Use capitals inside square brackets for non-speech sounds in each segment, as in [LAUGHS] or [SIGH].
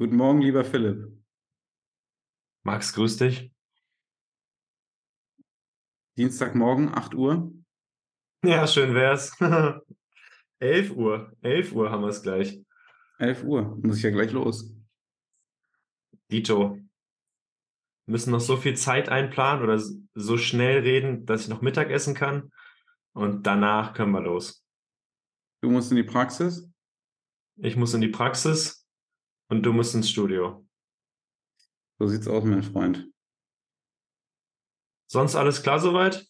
Guten Morgen, lieber Philipp. Max, grüß dich. Dienstagmorgen, 8 Uhr. Ja, schön wär's. [LAUGHS] 11 Uhr. 11 Uhr haben wir es gleich. 11 Uhr. Muss ich ja gleich los. Dito. Wir müssen noch so viel Zeit einplanen oder so schnell reden, dass ich noch Mittag essen kann. Und danach können wir los. Du musst in die Praxis? Ich muss in die Praxis und du musst ins Studio. So sieht's aus, mein Freund. Sonst alles klar soweit?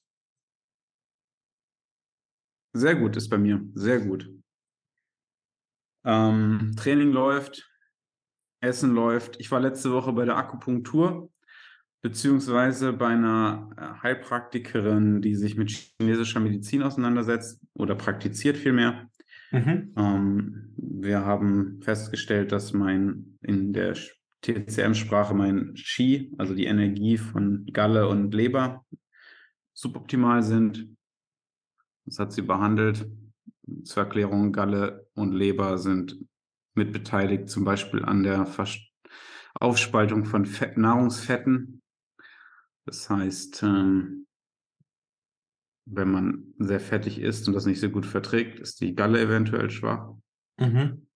Sehr gut ist bei mir. Sehr gut. Ähm, Training läuft, Essen läuft. Ich war letzte Woche bei der Akupunktur, beziehungsweise bei einer äh, Heilpraktikerin, die sich mit chinesischer Medizin auseinandersetzt oder praktiziert vielmehr. Mhm. Ähm, wir haben festgestellt, dass mein in der TCM-Sprache mein Qi, also die Energie von Galle und Leber, suboptimal sind. Das hat sie behandelt. Zur Erklärung, Galle und Leber sind mitbeteiligt, zum Beispiel an der Vers Aufspaltung von Fett, Nahrungsfetten. Das heißt, ähm, wenn man sehr fettig isst und das nicht so gut verträgt, ist die Galle eventuell schwach. Mhm.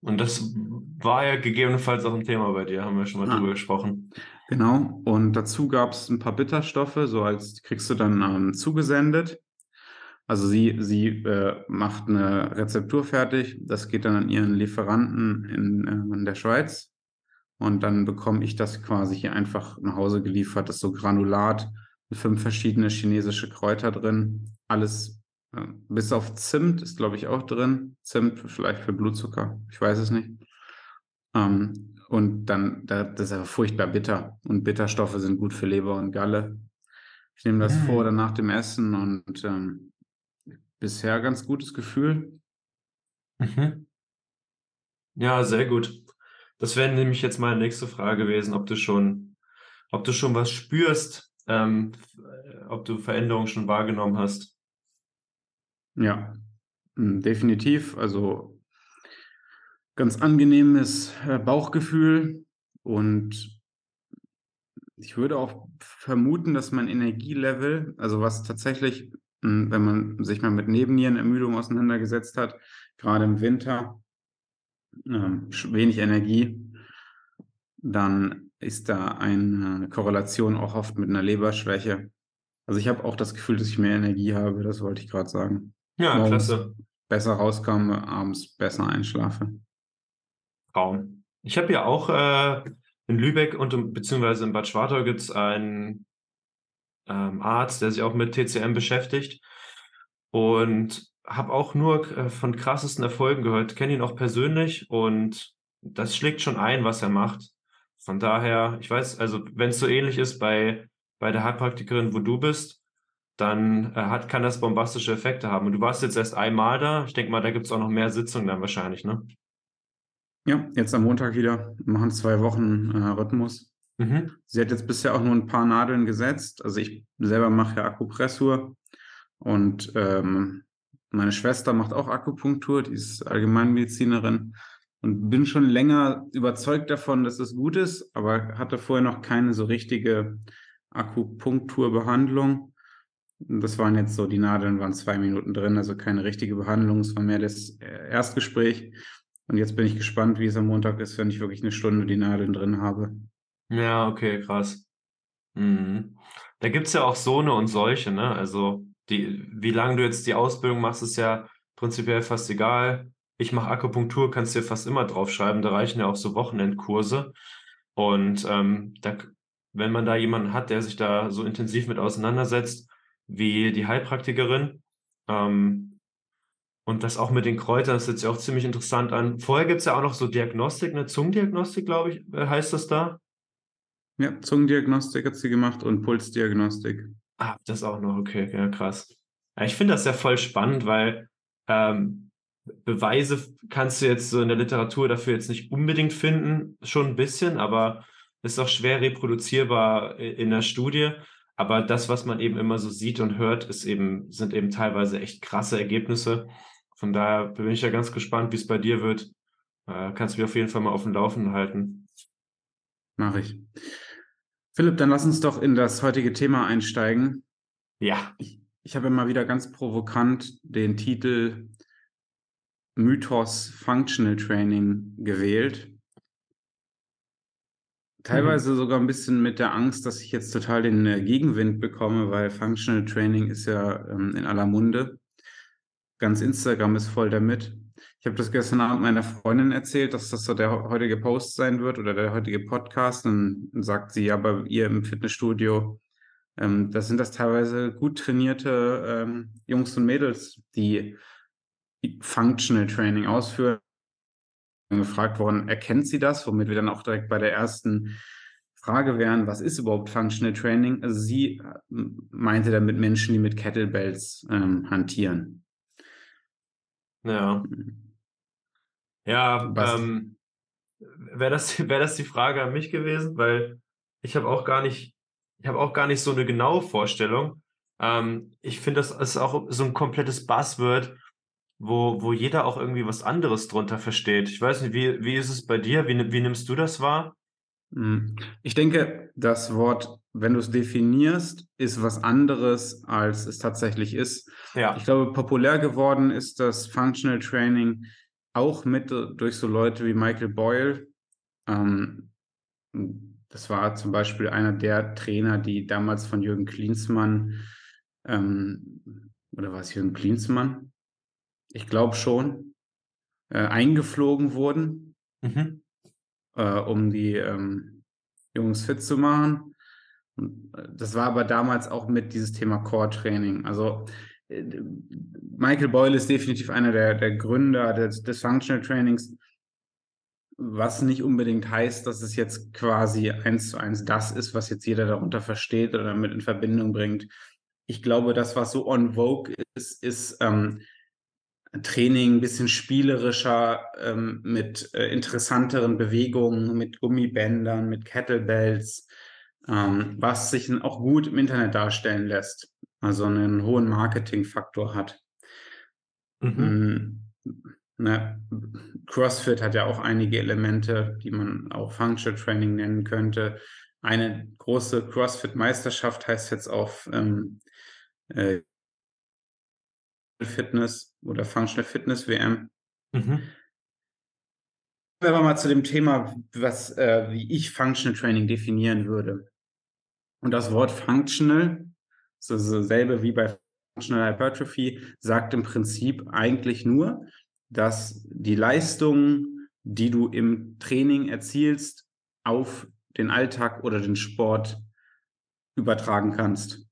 Und das war ja gegebenenfalls auch ein Thema bei dir, haben wir schon mal ah, drüber gesprochen. Genau. Und dazu gab es ein paar Bitterstoffe, so als kriegst du dann ähm, zugesendet. Also sie, sie äh, macht eine Rezeptur fertig, das geht dann an ihren Lieferanten in, äh, in der Schweiz. Und dann bekomme ich das quasi hier einfach nach Hause geliefert. Das ist so Granulat fünf verschiedene chinesische Kräuter drin. Alles bis auf Zimt ist, glaube ich, auch drin. Zimt vielleicht für Blutzucker. Ich weiß es nicht. Ähm, und dann, das ist ja furchtbar bitter. Und Bitterstoffe sind gut für Leber und Galle. Ich nehme das mhm. vor oder nach dem Essen und ähm, bisher ganz gutes Gefühl. Mhm. Ja, sehr gut. Das wäre nämlich jetzt meine nächste Frage gewesen, ob du schon, ob du schon was spürst, ähm, ob du Veränderungen schon wahrgenommen hast. Ja, hm, definitiv. Also ganz angenehmes äh, Bauchgefühl und ich würde auch vermuten, dass mein Energielevel, also was tatsächlich, hm, wenn man sich mal mit Nebennierenermüdung auseinandergesetzt hat, gerade im Winter, ähm, wenig Energie, dann ist da eine Korrelation auch oft mit einer Leberschwäche. Also ich habe auch das Gefühl, dass ich mehr Energie habe, das wollte ich gerade sagen. Ja, klasse. Besser rauskomme, abends besser einschlafe. Traum. Ich habe ja auch äh, in Lübeck und beziehungsweise in Bad Schwartau gibt es einen ähm, Arzt, der sich auch mit TCM beschäftigt und habe auch nur äh, von krassesten Erfolgen gehört, kenne ihn auch persönlich und das schlägt schon ein, was er macht. Von daher, ich weiß, also wenn es so ähnlich ist bei, bei der Heilpraktikerin, wo du bist, dann äh, hat, kann das bombastische Effekte haben. Und du warst jetzt erst einmal da. Ich denke mal, da gibt es auch noch mehr Sitzungen dann wahrscheinlich, ne? Ja, jetzt am Montag wieder. Wir machen zwei Wochen äh, Rhythmus. Mhm. Sie hat jetzt bisher auch nur ein paar Nadeln gesetzt. Also ich selber mache ja Akupressur und ähm, meine Schwester macht auch Akupunktur, die ist Allgemeinmedizinerin und bin schon länger überzeugt davon, dass es gut ist, aber hatte vorher noch keine so richtige Akupunkturbehandlung. Das waren jetzt so, die Nadeln waren zwei Minuten drin, also keine richtige Behandlung. Es war mehr das äh, Erstgespräch. Und jetzt bin ich gespannt, wie es am Montag ist, wenn ich wirklich eine Stunde die Nadeln drin habe. Ja, okay, krass. Mhm. Da gibt es ja auch so eine und solche, ne? Also, die, wie lange du jetzt die Ausbildung machst, ist ja prinzipiell fast egal. Ich mache Akupunktur, kannst du dir fast immer draufschreiben. Da reichen ja auch so Wochenendkurse. Und ähm, da, wenn man da jemanden hat, der sich da so intensiv mit auseinandersetzt, wie die Heilpraktikerin. Ähm, und das auch mit den Kräutern, das hört sich auch ziemlich interessant an. Vorher gibt es ja auch noch so Diagnostik, eine Zungendiagnostik, glaube ich, äh, heißt das da? Ja, Zungendiagnostik hat sie gemacht und Pulsdiagnostik. Ah, das auch noch, okay, ja, krass. Ja, ich finde das ja voll spannend, weil ähm, Beweise kannst du jetzt so in der Literatur dafür jetzt nicht unbedingt finden, schon ein bisschen, aber ist auch schwer reproduzierbar in der Studie. Aber das, was man eben immer so sieht und hört, ist eben, sind eben teilweise echt krasse Ergebnisse. Von daher bin ich ja ganz gespannt, wie es bei dir wird. Äh, kannst du mich auf jeden Fall mal auf dem Laufenden halten. Mache ich. Philipp, dann lass uns doch in das heutige Thema einsteigen. Ja. Ich, ich habe immer wieder ganz provokant den Titel Mythos Functional Training gewählt. Teilweise mhm. sogar ein bisschen mit der Angst, dass ich jetzt total den äh, Gegenwind bekomme, weil Functional Training ist ja ähm, in aller Munde. Ganz Instagram ist voll damit. Ich habe das gestern Abend meiner Freundin erzählt, dass das so der heutige Post sein wird oder der heutige Podcast. Und dann sagt sie ja bei ihr im Fitnessstudio, ähm, das sind das teilweise gut trainierte ähm, Jungs und Mädels, die Functional Training ausführen gefragt worden, erkennt sie das? Womit wir dann auch direkt bei der ersten Frage wären, was ist überhaupt Functional Training? Also sie äh, meinte damit Menschen, die mit Kettlebells ähm, hantieren. Ja. Ja, ähm, wäre das, [LAUGHS] wär das die Frage an mich gewesen, weil ich habe auch gar nicht, ich habe auch gar nicht so eine genaue Vorstellung. Ähm, ich finde, das ist auch so ein komplettes Buzzword, wo, wo jeder auch irgendwie was anderes drunter versteht. Ich weiß nicht, wie, wie ist es bei dir? Wie, wie nimmst du das wahr? Hm. Ich denke, das Wort, wenn du es definierst, ist was anderes, als es tatsächlich ist. Ja. Ich glaube, populär geworden ist das Functional Training auch mit durch so Leute wie Michael Boyle. Ähm, das war zum Beispiel einer der Trainer, die damals von Jürgen Klinsmann, ähm, oder war es Jürgen Klinsmann? Ich glaube schon, äh, eingeflogen wurden, mhm. äh, um die ähm, Jungs fit zu machen. Äh, das war aber damals auch mit dieses Thema Core-Training. Also äh, Michael Boyle ist definitiv einer der, der Gründer des, des Functional Trainings, was nicht unbedingt heißt, dass es jetzt quasi eins zu eins das ist, was jetzt jeder darunter versteht oder damit in Verbindung bringt. Ich glaube, das, was so on vogue ist, ist ähm, Training ein bisschen spielerischer, ähm, mit äh, interessanteren Bewegungen, mit Gummibändern, mit Kettlebells, ähm, was sich auch gut im Internet darstellen lässt, also einen hohen Marketingfaktor hat. Mhm. Ne, CrossFit hat ja auch einige Elemente, die man auch Functional Training nennen könnte. Eine große CrossFit-Meisterschaft heißt jetzt auf ähm, äh, Fitness oder Functional Fitness WM. Mhm. wir mal zu dem Thema, was, äh, wie ich Functional Training definieren würde. Und das Wort Functional, so dasselbe wie bei Functional Hypertrophy, sagt im Prinzip eigentlich nur, dass die Leistungen, die du im Training erzielst, auf den Alltag oder den Sport übertragen kannst.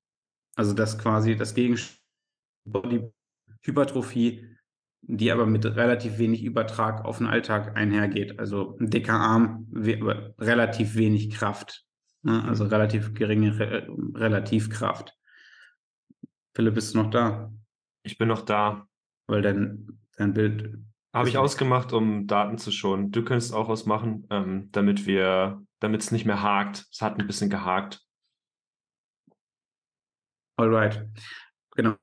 Also dass quasi das Gegenstand Hypertrophie, die aber mit relativ wenig Übertrag auf den Alltag einhergeht. Also ein dicker Arm, we relativ wenig Kraft. Ne? Also mhm. relativ geringe Re Relativkraft. Philipp, bist du noch da? Ich bin noch da. Weil dein, dein Bild. Habe ich ausgemacht, um Daten zu schonen. Du könntest auch was machen, ähm, damit wir, damit es nicht mehr hakt. Es hat ein bisschen gehakt. Alright. Genau.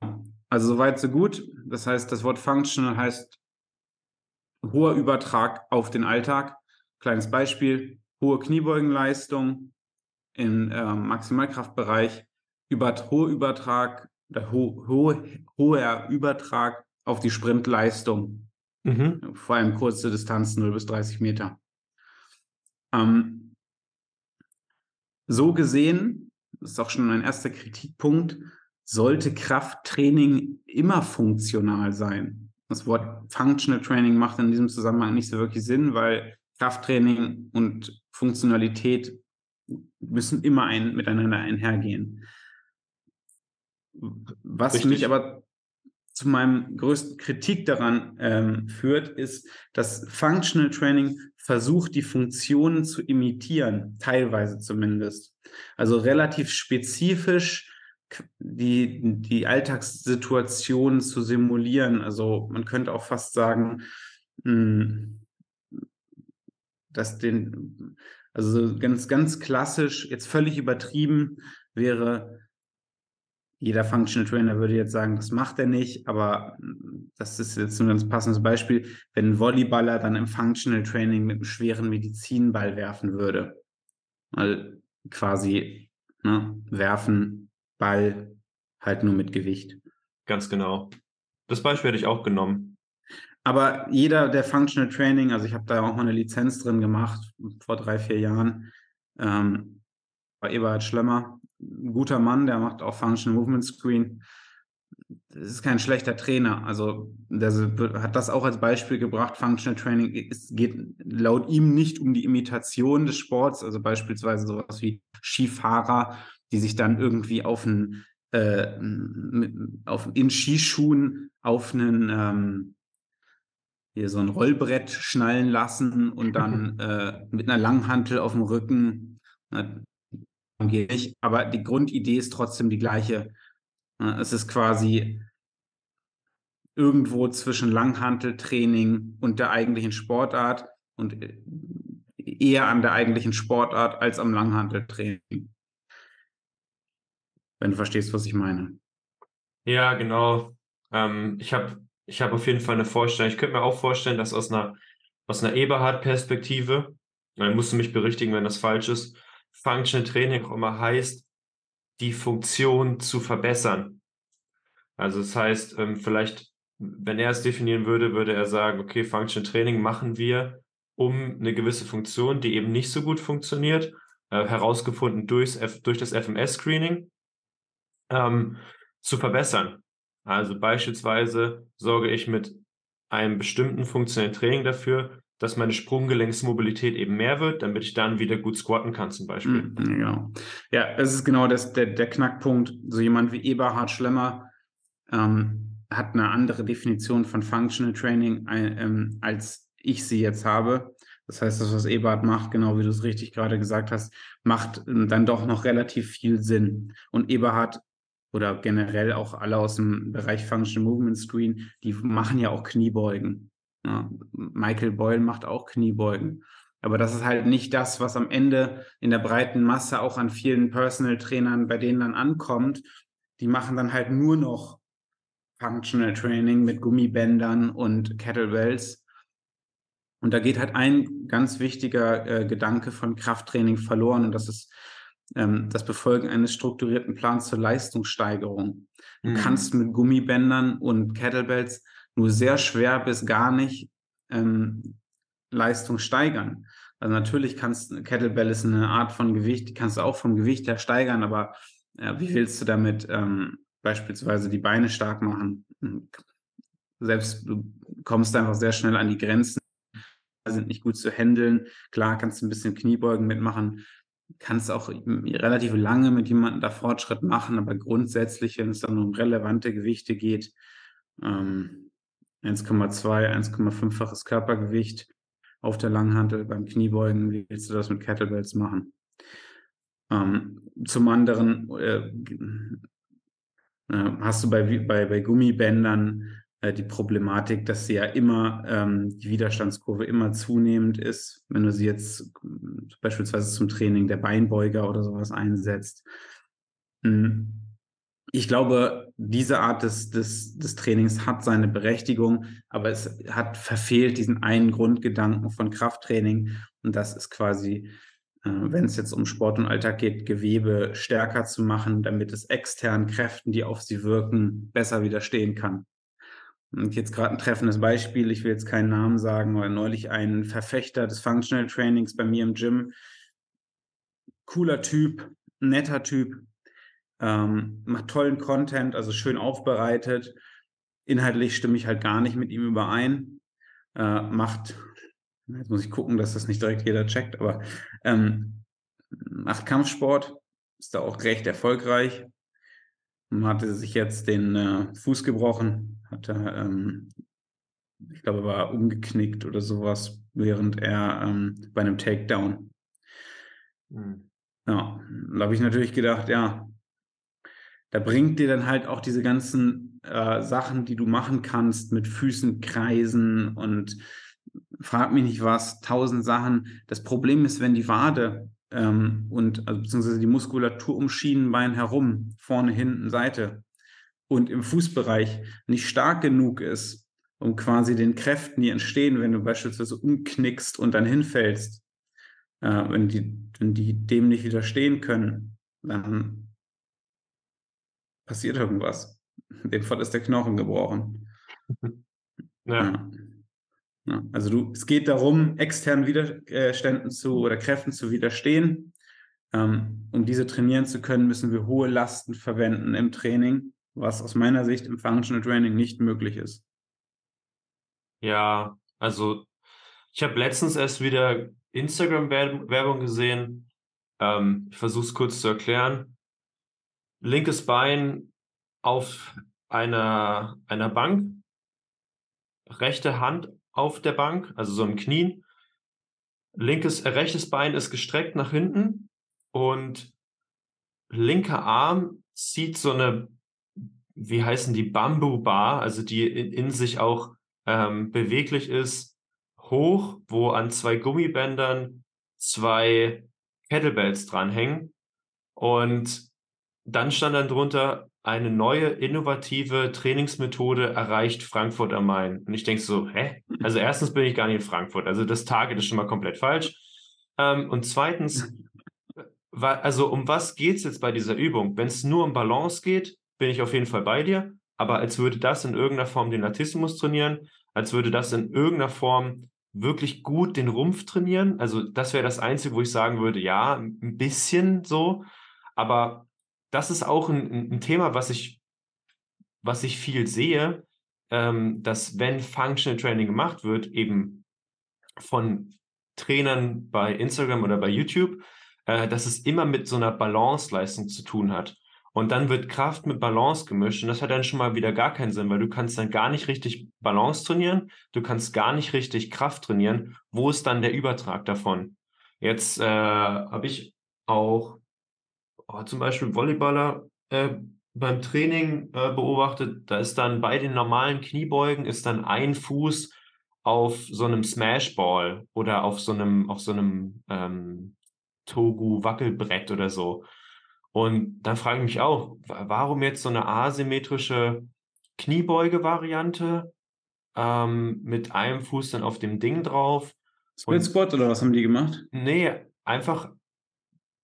Also soweit, so gut. Das heißt, das Wort functional heißt hoher Übertrag auf den Alltag. Kleines Beispiel, hohe Kniebeugenleistung im äh, Maximalkraftbereich, über, hoher Übertrag, oder ho, ho, hoher Übertrag auf die Sprintleistung. Mhm. Vor allem kurze Distanzen, 0 bis 30 Meter. Ähm, so gesehen, das ist auch schon ein erster Kritikpunkt, sollte Krafttraining immer funktional sein. Das Wort Functional Training macht in diesem Zusammenhang nicht so wirklich Sinn, weil Krafttraining und Funktionalität müssen immer ein, miteinander einhergehen. Was Richtig. mich aber zu meinem größten Kritik daran ähm, führt, ist, dass Functional Training versucht, die Funktionen zu imitieren, teilweise zumindest. Also relativ spezifisch die, die Alltagssituation zu simulieren. Also man könnte auch fast sagen, hm, dass den, also ganz, ganz klassisch, jetzt völlig übertrieben wäre, jeder Functional Trainer würde jetzt sagen, das macht er nicht, aber das ist jetzt ein ganz passendes Beispiel, wenn ein Volleyballer dann im Functional Training mit einem schweren Medizinball werfen würde. Weil quasi ne, werfen, Ball, halt nur mit Gewicht. Ganz genau. Das Beispiel hätte ich auch genommen. Aber jeder, der Functional Training, also ich habe da auch mal eine Lizenz drin gemacht vor drei, vier Jahren, ähm, bei Eberhard Schlemmer, ein guter Mann, der macht auch Functional Movement Screen. Das ist kein schlechter Trainer. Also der hat das auch als Beispiel gebracht. Functional Training es geht laut ihm nicht um die Imitation des Sports, also beispielsweise sowas wie Skifahrer, die sich dann irgendwie auf einen äh, auf, in Skischuhen auf einen ähm, hier so ein Rollbrett schnallen lassen und dann [LAUGHS] äh, mit einer Langhantel auf dem Rücken. Na, geht nicht, aber die Grundidee ist trotzdem die gleiche. Es ist quasi irgendwo zwischen Langhanteltraining und der eigentlichen Sportart und äh, eher an der eigentlichen Sportart als am Langhanteltraining. Wenn du verstehst, was ich meine. Ja, genau. Ähm, ich habe ich hab auf jeden Fall eine Vorstellung. Ich könnte mir auch vorstellen, dass aus einer, aus einer Eberhard-Perspektive, dann musst du mich berichtigen, wenn das falsch ist, Functional Training auch immer heißt, die Funktion zu verbessern. Also das heißt, ähm, vielleicht, wenn er es definieren würde, würde er sagen, okay, Functional Training machen wir, um eine gewisse Funktion, die eben nicht so gut funktioniert, äh, herausgefunden durchs durch das FMS-Screening, ähm, zu verbessern. Also beispielsweise sorge ich mit einem bestimmten funktionellen Training dafür, dass meine Sprunggelenksmobilität eben mehr wird, damit ich dann wieder gut squatten kann zum Beispiel. Mhm, genau. Ja, es ist genau das, der, der Knackpunkt. So jemand wie Eberhard Schlemmer ähm, hat eine andere Definition von Functional Training, ähm, als ich sie jetzt habe. Das heißt, das, was Eberhard macht, genau wie du es richtig gerade gesagt hast, macht ähm, dann doch noch relativ viel Sinn. Und Eberhard oder generell auch alle aus dem Bereich Functional Movement Screen, die machen ja auch Kniebeugen. Ja, Michael Boyle macht auch Kniebeugen. Aber das ist halt nicht das, was am Ende in der breiten Masse auch an vielen Personal Trainern bei denen dann ankommt. Die machen dann halt nur noch Functional Training mit Gummibändern und Kettlebells. Und da geht halt ein ganz wichtiger äh, Gedanke von Krafttraining verloren und das ist das Befolgen eines strukturierten Plans zur Leistungssteigerung. Du mhm. kannst mit Gummibändern und Kettlebells nur sehr schwer bis gar nicht ähm, Leistung steigern. Also natürlich kannst Kettlebell ist eine Art von Gewicht, die kannst du auch vom Gewicht her steigern, aber äh, wie willst du damit ähm, beispielsweise die Beine stark machen? Selbst du kommst einfach sehr schnell an die Grenzen, sind nicht gut zu handeln. Klar kannst du ein bisschen Kniebeugen mitmachen, kannst auch relativ lange mit jemandem da Fortschritt machen, aber grundsätzlich, wenn es dann um relevante Gewichte geht, ähm, 1,2, 1,5-faches Körpergewicht auf der Langhantel beim Kniebeugen, wie willst du das mit Kettlebells machen? Ähm, zum anderen äh, äh, hast du bei, bei, bei Gummibändern die Problematik, dass sie ja immer, ähm, die Widerstandskurve immer zunehmend ist, wenn du sie jetzt beispielsweise zum Training der Beinbeuger oder sowas einsetzt. Hm. Ich glaube, diese Art des, des, des Trainings hat seine Berechtigung, aber es hat verfehlt diesen einen Grundgedanken von Krafttraining und das ist quasi äh, wenn es jetzt um Sport und Alltag geht, Gewebe stärker zu machen, damit es externen Kräften, die auf sie wirken, besser widerstehen kann. Und jetzt gerade ein treffendes Beispiel, ich will jetzt keinen Namen sagen, aber neulich ein Verfechter des Functional Trainings bei mir im Gym. Cooler Typ, netter Typ, ähm, macht tollen Content, also schön aufbereitet. Inhaltlich stimme ich halt gar nicht mit ihm überein. Äh, macht, jetzt muss ich gucken, dass das nicht direkt jeder checkt, aber ähm, macht Kampfsport, ist da auch recht erfolgreich. Hatte sich jetzt den äh, Fuß gebrochen, hat er, ähm, ich glaube, war umgeknickt oder sowas, während er ähm, bei einem Takedown. Mhm. Ja, da habe ich natürlich gedacht, ja, da bringt dir dann halt auch diese ganzen äh, Sachen, die du machen kannst, mit Füßen kreisen und frag mich nicht was, tausend Sachen. Das Problem ist, wenn die Wade ähm, und also, beziehungsweise die Muskulatur um Schienenbein herum, vorne, hinten, Seite, und im Fußbereich nicht stark genug ist, um quasi den Kräften, die entstehen, wenn du beispielsweise umknickst und dann hinfällst, Äh, wenn, die, wenn die dem nicht widerstehen können, dann passiert irgendwas. In dem Fall ist der Knochen gebrochen. [LAUGHS] Ja. ja. Ja. Also du, es geht darum, externen Widerständen zu oder Kräften zu widerstehen. Ähm, um diese trainieren zu können, müssen wir hohe Lasten verwenden im Training, was aus meiner Sicht im Functional Training nicht möglich ist. Ja, also ich habe letztens erst wieder Instagram-Werbung gesehen. Ähm, ich versuche es kurz zu erklären. Linkes Bein auf einer, einer Bank, rechte Hand auf der Bank, also so ein Knien. Linkes, äh, rechtes Bein ist gestreckt nach hinten und linker Arm zieht so eine, wie heißen die, Bambu-Bar, also die in, in sich auch ähm, beweglich ist, hoch, wo an zwei Gummibändern zwei Kettlebells dranhängen. Und dann stand dann drunter, eine neue innovative Trainingsmethode erreicht Frankfurt am Main. Und ich denke so, hä? Also erstens bin ich gar nicht in Frankfurt. Also das Target ist schon mal komplett falsch. Ähm, und zweitens, also um was geht es jetzt bei dieser Übung? Wenn es nur um Balance geht, bin ich auf jeden Fall bei dir. Aber als würde das in irgendeiner Form den Latissimus trainieren, als würde das in irgendeiner Form wirklich gut den Rumpf trainieren. Also das wäre das Einzige, wo ich sagen würde, ja, ein bisschen so. Aber das ist auch ein, ein Thema, was ich, was ich viel sehe, ähm, dass wenn Functional Training gemacht wird, eben von Trainern bei Instagram oder bei YouTube, äh, dass es immer mit so einer Balance-Leistung zu tun hat. Und dann wird Kraft mit Balance gemischt und das hat dann schon mal wieder gar keinen Sinn, weil du kannst dann gar nicht richtig Balance trainieren, du kannst gar nicht richtig Kraft trainieren. Wo ist dann der Übertrag davon? Jetzt äh, habe ich auch oh, zum Beispiel Volleyballer äh, beim Training äh, beobachtet, da ist dann bei den normalen Kniebeugen ist dann ein Fuß auf so einem Smashball oder auf so einem, auf so einem ähm, Togu-Wackelbrett oder so. Und dann frage ich mich auch, warum jetzt so eine asymmetrische Kniebeuge-Variante ähm, mit einem Fuß dann auf dem Ding drauf? Split Squat oder was haben die gemacht? Nee, einfach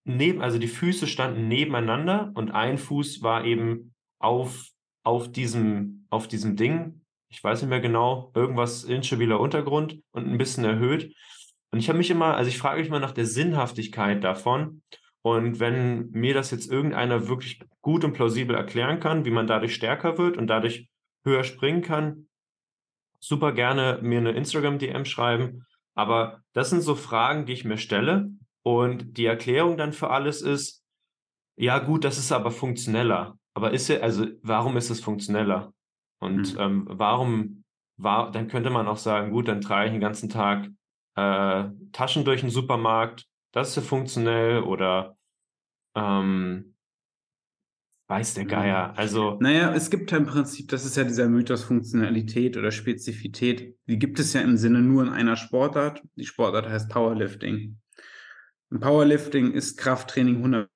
neben, also die Füße standen nebeneinander und ein Fuß war eben auf, auf diesem, auf diesem Ding. Ich weiß nicht mehr genau, irgendwas instabiler Untergrund und ein bisschen erhöht. Und ich habe mich immer, also ich frage mich mal nach der Sinnhaftigkeit davon. Und wenn mir das jetzt irgendeiner wirklich gut und plausibel erklären kann, wie man dadurch stärker wird und dadurch höher springen kann, super gerne mir eine Instagram-DM schreiben. Aber das sind so Fragen, die ich mir stelle. Und die Erklärung dann für alles ist, ja gut, das ist aber funktioneller. Aber ist ja, also warum ist es funktioneller? Und mhm. ähm, warum war, dann könnte man auch sagen, gut, dann trage ich den ganzen Tag äh, Taschen durch den Supermarkt, das ist ja funktionell oder ähm, weiß der Geier. Mhm. Also. Naja, es gibt ja im Prinzip, das ist ja dieser Mythos Funktionalität oder Spezifität, die gibt es ja im Sinne nur in einer Sportart. Die Sportart heißt Powerlifting. Im Powerlifting ist Krafttraining 100.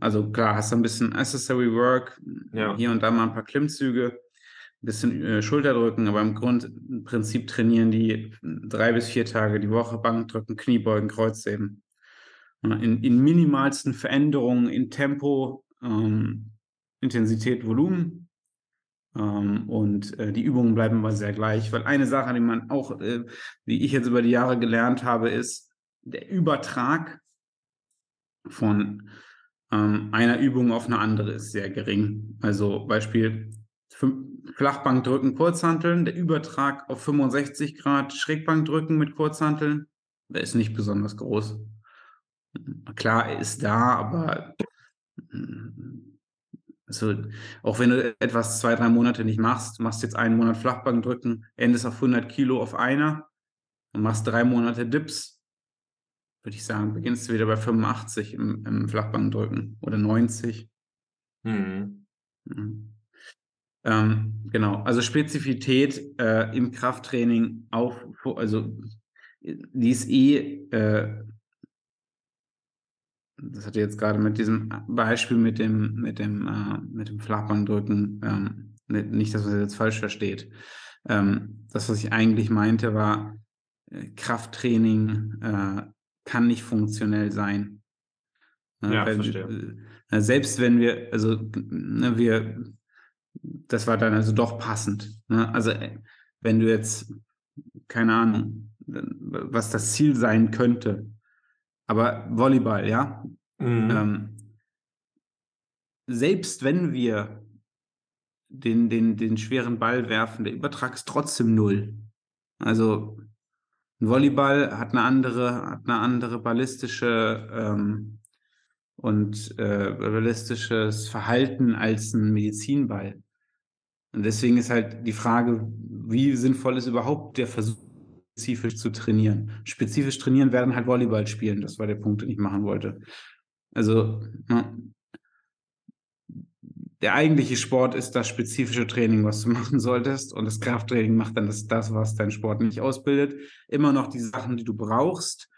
Also klar, hast du ein bisschen Accessory Work, ja. hier und da mal ein paar Klimmzüge, ein bisschen äh, Schulterdrücken, aber im Grund, im Prinzip trainieren die drei bis vier Tage die Woche Bankdrücken, Kniebeugen, Kreuzheben. In, in minimalsten Veränderungen in Tempo, ähm, Intensität, Volumen. Ähm, und äh, die Übungen bleiben aber sehr gleich, weil eine Sache, die man auch, äh, die ich jetzt über die Jahre gelernt habe, ist, der Übertrag von ähm, einer Übung auf eine andere ist sehr gering. Also Beispiel Flachbankdrücken, Kurzhanteln, der Übertrag auf 65 Grad Schrägbankdrücken mit Kurzhanteln, der ist nicht besonders groß. Klar, er ist da, aber also, auch wenn du etwas zwei, drei Monate nicht machst, machst jetzt einen Monat Flachbankdrücken, endest auf 100 Kilo auf einer und machst drei Monate Dips, würde ich sagen, beginnst du wieder bei 85 im, im Flachbankdrücken oder 90. Mhm. Mhm. Ähm, genau, also Spezifität äh, im Krafttraining auch, also die ist eh, äh, das hatte jetzt gerade mit diesem Beispiel mit dem, mit dem, äh, mit dem Flachbankdrücken, ähm, nicht, dass man das jetzt falsch versteht. Ähm, das, was ich eigentlich meinte, war, äh, Krafttraining äh, kann nicht funktionell sein. Ne, ja, wenn, verstehe. Äh, selbst wenn wir, also ne, wir, das war dann also doch passend. Ne? Also äh, wenn du jetzt, keine Ahnung, was das Ziel sein könnte, aber Volleyball, ja. Mhm. Ähm, selbst wenn wir den, den, den schweren Ball werfen, der Übertrag ist trotzdem null. Also ein Volleyball hat eine andere, hat eine andere ballistische ähm, und äh, ballistisches Verhalten als ein Medizinball. Und deswegen ist halt die Frage, wie sinnvoll ist überhaupt der Versuch, spezifisch zu trainieren. Spezifisch trainieren werden halt Volleyball spielen. Das war der Punkt, den ich machen wollte. Also, ja, der eigentliche Sport ist das spezifische Training, was du [LAUGHS] machen solltest. Und das Krafttraining macht dann das, das was dein Sport nicht ausbildet. Immer noch die Sachen, die du brauchst.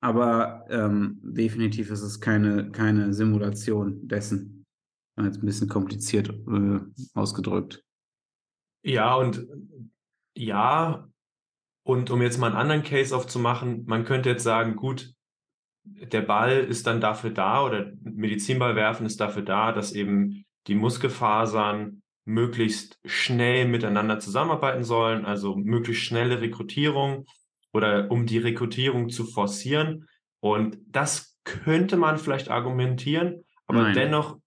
Aber ähm, definitiv ist es keine, keine Simulation dessen. Jetzt ein bisschen kompliziert äh, ausgedrückt. Ja, und ja, und um jetzt mal einen anderen Case aufzumachen, man könnte jetzt sagen, gut, der Ball ist dann dafür da oder Medizinball werfen ist dafür da, dass eben die Muskelfasern möglichst schnell miteinander zusammenarbeiten sollen, also möglichst schnelle Rekrutierung oder um die Rekrutierung zu forcieren. Und das könnte man vielleicht argumentieren, aber Nein. dennoch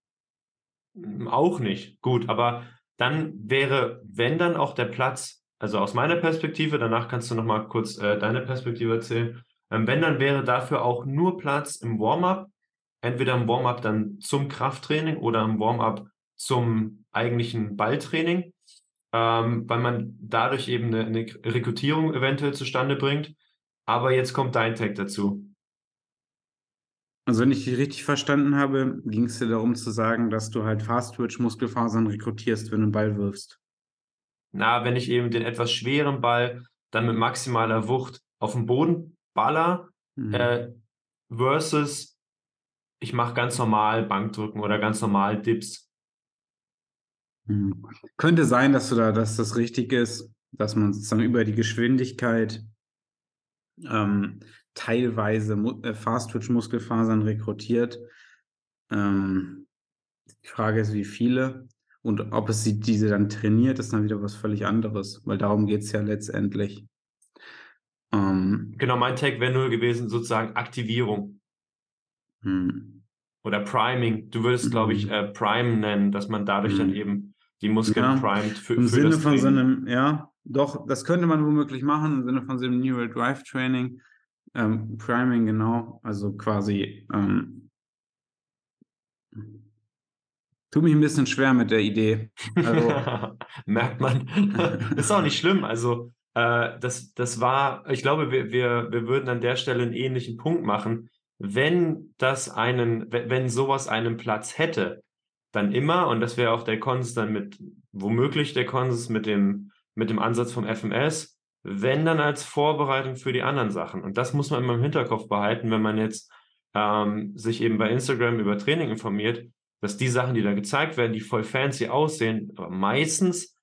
auch nicht. Gut, aber dann wäre, wenn dann auch der Platz, also aus meiner Perspektive, danach kannst du noch mal kurz äh, deine Perspektive erzählen, ähm, wenn dann wäre dafür auch nur Platz im Warm-up entweder im Warm-up dann zum Krafttraining oder im Warm-up zum eigentlichen Balltraining, ähm, weil man dadurch eben eine, eine Rekrutierung eventuell zustande bringt. Aber jetzt kommt dein Tag dazu. Also wenn ich dich richtig verstanden habe, ging es dir darum zu sagen, dass du halt Fast-Twitch-Muskelfasern rekrutierst, wenn du einen Ball wirfst. Na, wenn ich eben den etwas schweren Ball dann mit maximaler Wucht auf den Boden baller mhm. äh, versus ich mache ganz normal Bankdrücken oder ganz normal Dips. Hm. Könnte sein, dass du da, dass das richtig ist, dass man sozusagen über die Geschwindigkeit ähm, teilweise äh, Fast-Twitch-Muskelfasern rekrutiert. Ähm, die Frage ist, wie viele und ob es sie, diese dann trainiert, ist dann wieder was völlig anderes, weil darum geht es ja letztendlich. Ähm, genau, mein Tag wäre nur gewesen, sozusagen Aktivierung. Hm. Oder Priming. Du würdest, glaube ich, hm. äh, Prime nennen, dass man dadurch hm. dann eben die Muskeln ja, primet für, Im für Sinne von so einem, ja, doch, das könnte man womöglich machen, im Sinne von so einem Neural Drive Training. Ähm, Priming, genau. Also quasi, ähm, tut mich ein bisschen schwer mit der Idee. Also, [LAUGHS] Merkt man. [LAUGHS] ist auch nicht schlimm. Also, äh, das, das war, ich glaube, wir, wir, wir würden an der Stelle einen ähnlichen Punkt machen wenn das einen, wenn sowas einen Platz hätte, dann immer, und das wäre auch der Konsens dann mit, womöglich der Konsens mit dem, mit dem Ansatz vom FMS, wenn dann als Vorbereitung für die anderen Sachen. Und das muss man immer im Hinterkopf behalten, wenn man jetzt ähm, sich eben bei Instagram über Training informiert, dass die Sachen, die da gezeigt werden, die voll fancy aussehen, aber meistens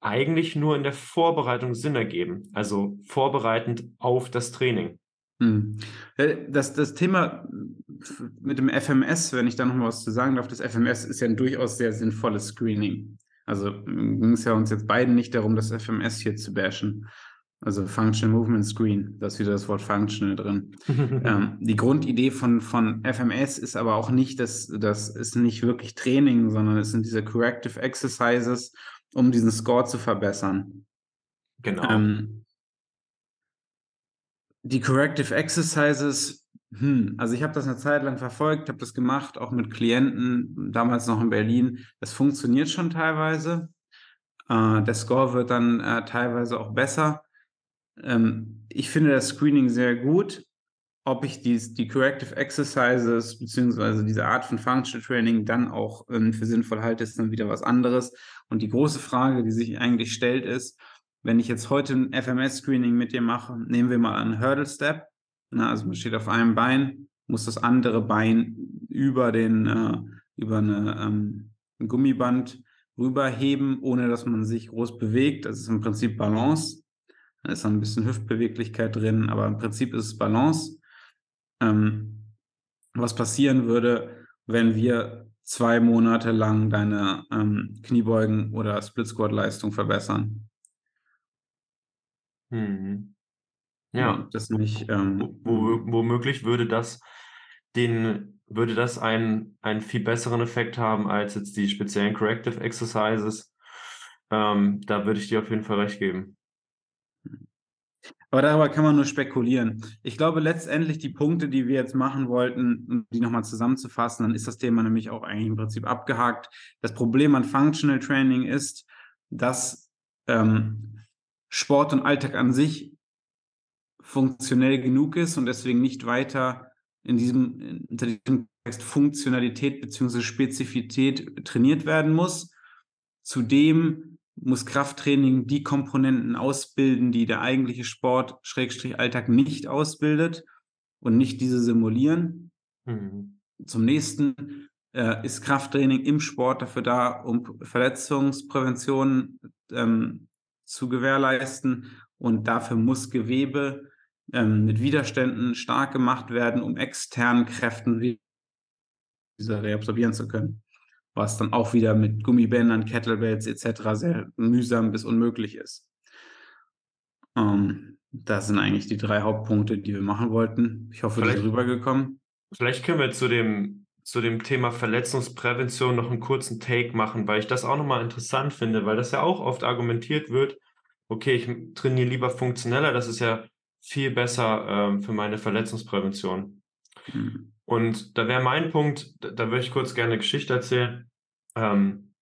eigentlich nur in der Vorbereitung Sinn ergeben. Also vorbereitend auf das Training. Hm. Äh, das, das Thema mit dem FMS, wenn ich da noch mal was zu sagen darf, das FMS ist ja ein durchaus sehr sinnvolles Screening. Also ging es ja uns jetzt beiden nicht darum, das FMS hier zu bashen. Also Functional Movement Screen, da ist wieder das Wort Functional drin. [LAUGHS] ähm, die Grundidee von, von FMS ist aber auch nicht, dass das ist nicht wirklich Training, sondern es sind diese Corrective Exercises, um diesen Score zu verbessern. Genau. Ähm, die Corrective Exercises, hm, also ich habe das eine Zeit lang verfolgt, habe das gemacht, auch mit Klienten, damals noch in Berlin. Das funktioniert schon teilweise. Äh, der Score wird dann äh, teilweise auch besser. Ähm, ich finde das Screening sehr gut. Ob ich dies, die Corrective Exercises beziehungsweise diese Art von Functional Training dann auch ähm, für sinnvoll halte, ist dann wieder was anderes. Und die große Frage, die sich eigentlich stellt, ist, wenn ich jetzt heute ein FMS-Screening mit dir mache, nehmen wir mal einen Hurdle Step. Na, also man steht auf einem Bein, muss das andere Bein über den äh, über eine, ähm, ein Gummiband rüberheben, ohne dass man sich groß bewegt. Das ist im Prinzip Balance. Dann ist da ein bisschen Hüftbeweglichkeit drin, aber im Prinzip ist es Balance. Ähm, was passieren würde, wenn wir zwei Monate lang deine ähm, Kniebeugen oder Split Squat Leistung verbessern. Mhm. Ja, das nicht. Ähm, wo, womöglich würde das den, würde das einen, einen viel besseren Effekt haben als jetzt die speziellen Corrective Exercises. Ähm, da würde ich dir auf jeden Fall recht geben. Aber darüber kann man nur spekulieren. Ich glaube, letztendlich die Punkte, die wir jetzt machen wollten, um die nochmal zusammenzufassen, dann ist das Thema nämlich auch eigentlich im Prinzip abgehakt. Das Problem an Functional Training ist, dass ähm, Sport und Alltag an sich funktionell genug ist und deswegen nicht weiter in diesem, unter diesem Kontext Funktionalität bzw. Spezifität trainiert werden muss. Zudem muss Krafttraining die Komponenten ausbilden, die der eigentliche Sport, Schrägstrich Alltag nicht ausbildet und nicht diese simulieren. Mhm. Zum nächsten äh, ist Krafttraining im Sport dafür da, um Verletzungsprävention ähm, zu gewährleisten und dafür muss Gewebe ähm, mit Widerständen stark gemacht werden, um externen Kräften diese reabsorbieren zu können was dann auch wieder mit Gummibändern, Kettlebells etc. sehr mühsam bis unmöglich ist. Ähm, das sind eigentlich die drei Hauptpunkte, die wir machen wollten. Ich hoffe, vielleicht, das ist rübergekommen. Vielleicht können wir zu dem, zu dem Thema Verletzungsprävention noch einen kurzen Take machen, weil ich das auch nochmal interessant finde, weil das ja auch oft argumentiert wird, okay, ich trainiere lieber funktioneller, das ist ja viel besser ähm, für meine Verletzungsprävention. Mhm. Und da wäre mein Punkt, da, da würde ich kurz gerne eine Geschichte erzählen. Ähm,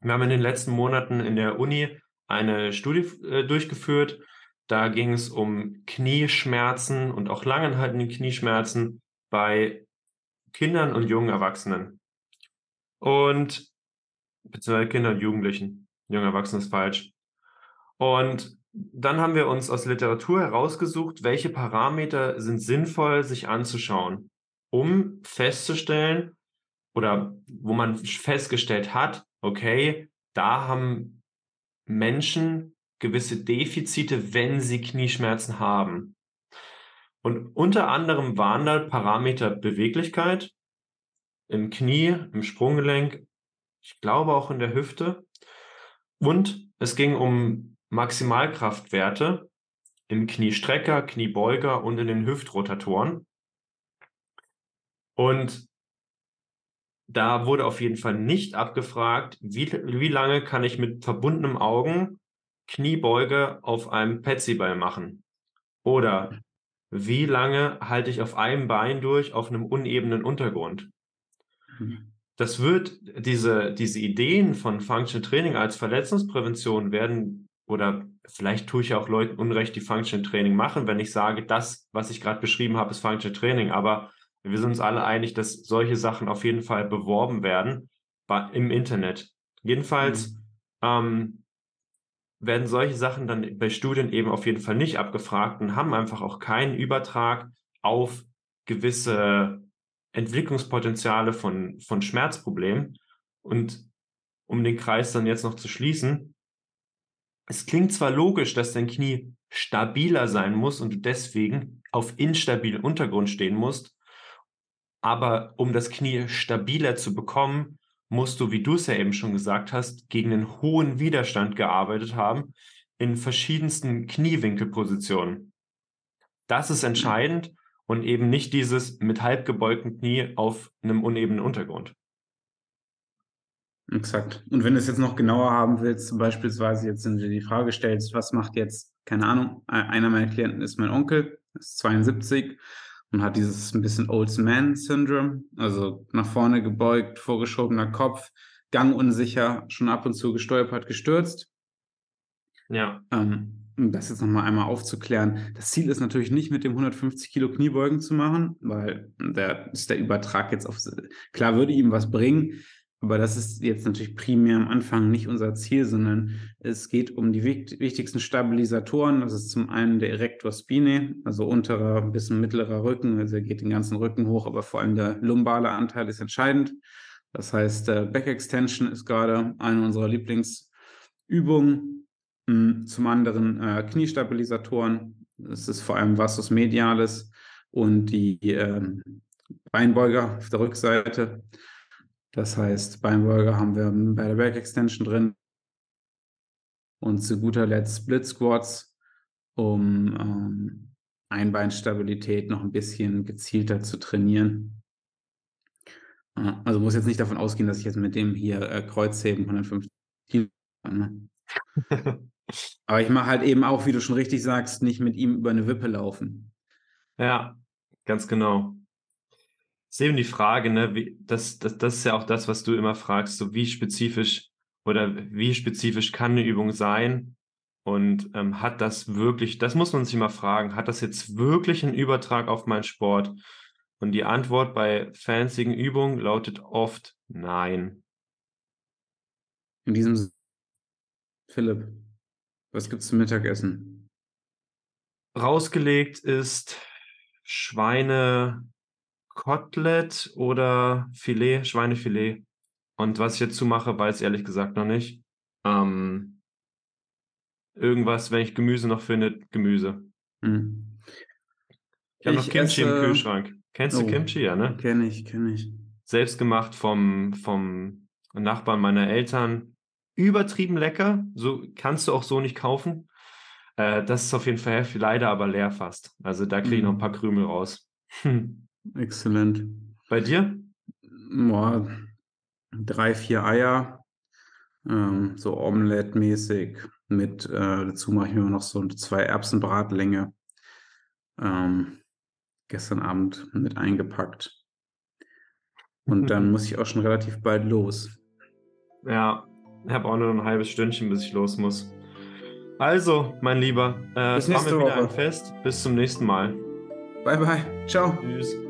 wir haben in den letzten Monaten in der Uni eine Studie äh, durchgeführt. Da ging es um Knieschmerzen und auch langanhaltende Knieschmerzen bei Kindern und jungen Erwachsenen. Und beziehungsweise Kinder und Jugendlichen. Junge Erwachsene ist falsch. Und dann haben wir uns aus Literatur herausgesucht, welche Parameter sind sinnvoll, sich anzuschauen um festzustellen oder wo man festgestellt hat, okay, da haben Menschen gewisse Defizite, wenn sie Knieschmerzen haben. Und unter anderem waren da Parameter Beweglichkeit im Knie, im Sprunggelenk, ich glaube auch in der Hüfte. Und es ging um Maximalkraftwerte im Kniestrecker, Kniebeuger und in den Hüftrotatoren. Und da wurde auf jeden Fall nicht abgefragt, wie, wie lange kann ich mit verbundenen Augen Kniebeuge auf einem Petsyball machen? Oder wie lange halte ich auf einem Bein durch auf einem unebenen Untergrund? Mhm. Das wird, diese, diese Ideen von Functional Training als Verletzungsprävention werden, oder vielleicht tue ich auch Leuten Unrecht, die Functional Training machen, wenn ich sage, das, was ich gerade beschrieben habe, ist Functional Training. Aber wir sind uns alle einig, dass solche Sachen auf jeden Fall beworben werden im Internet. Jedenfalls mhm. ähm, werden solche Sachen dann bei Studien eben auf jeden Fall nicht abgefragt und haben einfach auch keinen Übertrag auf gewisse Entwicklungspotenziale von, von Schmerzproblemen. Und um den Kreis dann jetzt noch zu schließen, es klingt zwar logisch, dass dein Knie stabiler sein muss und du deswegen auf instabilen Untergrund stehen musst, aber um das Knie stabiler zu bekommen, musst du, wie du es ja eben schon gesagt hast, gegen einen hohen Widerstand gearbeitet haben in verschiedensten Kniewinkelpositionen. Das ist entscheidend und eben nicht dieses mit halb gebeugten Knie auf einem unebenen Untergrund. Exakt. Und wenn du es jetzt noch genauer haben willst, beispielsweise jetzt wenn du dir die Frage stellst, was macht jetzt, keine Ahnung, einer meiner Klienten ist mein Onkel, ist 72 und hat dieses ein bisschen Old Man Syndrome, also nach vorne gebeugt, vorgeschobener Kopf, gangunsicher, schon ab und zu gestolpert, gestürzt. Ja. Ähm, um das jetzt nochmal einmal aufzuklären. Das Ziel ist natürlich nicht mit dem 150 Kilo Kniebeugen zu machen, weil der ist der Übertrag jetzt auf, klar würde ihm was bringen, aber das ist jetzt natürlich primär am Anfang nicht unser Ziel, sondern es geht um die wichtigsten Stabilisatoren. Das ist zum einen der Erector spinae, also unterer bis mittlerer Rücken. Also er geht den ganzen Rücken hoch, aber vor allem der lumbale Anteil ist entscheidend. Das heißt, Back Extension ist gerade eine unserer Lieblingsübungen. Hm, zum anderen äh, Kniestabilisatoren. Das ist vor allem Vastus medialis und die ähm, Beinbeuger auf der Rückseite. Das heißt, Beinbeuger haben wir bei der Back Extension drin. Und zu guter Letzt Split Squats, um ähm, Einbeinstabilität noch ein bisschen gezielter zu trainieren. Also muss jetzt nicht davon ausgehen, dass ich jetzt mit dem hier äh, Kreuzheben 150 Kilo. Ne? [LAUGHS] Aber ich mache halt eben auch, wie du schon richtig sagst, nicht mit ihm über eine Wippe laufen. Ja, ganz genau. Ist eben die Frage, ne, wie, das, das, das ist ja auch das, was du immer fragst, so wie spezifisch oder wie spezifisch kann eine Übung sein und ähm, hat das wirklich, das muss man sich immer fragen, hat das jetzt wirklich einen Übertrag auf meinen Sport? Und die Antwort bei fancyen Übungen lautet oft nein. In diesem Sinne, Philipp, was gibt's zum Mittagessen? Rausgelegt ist Schweinekotelett oder Filet, Schweinefilet. Und was ich jetzt zumache, weiß ich ehrlich gesagt noch nicht. Ähm, irgendwas, wenn ich Gemüse noch finde, Gemüse. Hm. Ich habe noch Kimchi esse... im Kühlschrank. Kennst oh, du Kimchi, ja, ne? Kenne ich, kenne ich. Selbstgemacht vom, vom Nachbarn meiner Eltern. Übertrieben lecker. So kannst du auch so nicht kaufen. Äh, das ist auf jeden Fall heftig, leider aber leer fast. Also da kriege ich mm. noch ein mhm. paar Krümel raus. [LAUGHS] Exzellent. Bei dir? Boah, drei, vier Eier, ähm, so Omelette-mäßig. Mit, äh, dazu mache ich mir noch so zwei Erbsenbratlänge. Ähm, gestern Abend mit eingepackt. Und [LAUGHS] dann muss ich auch schon relativ bald los. Ja, ich habe auch nur ein halbes Stündchen, bis ich los muss. Also, mein Lieber, äh, es war mir wieder Woche. ein Fest. Bis zum nächsten Mal. Bye, bye. Ciao. Tschüss.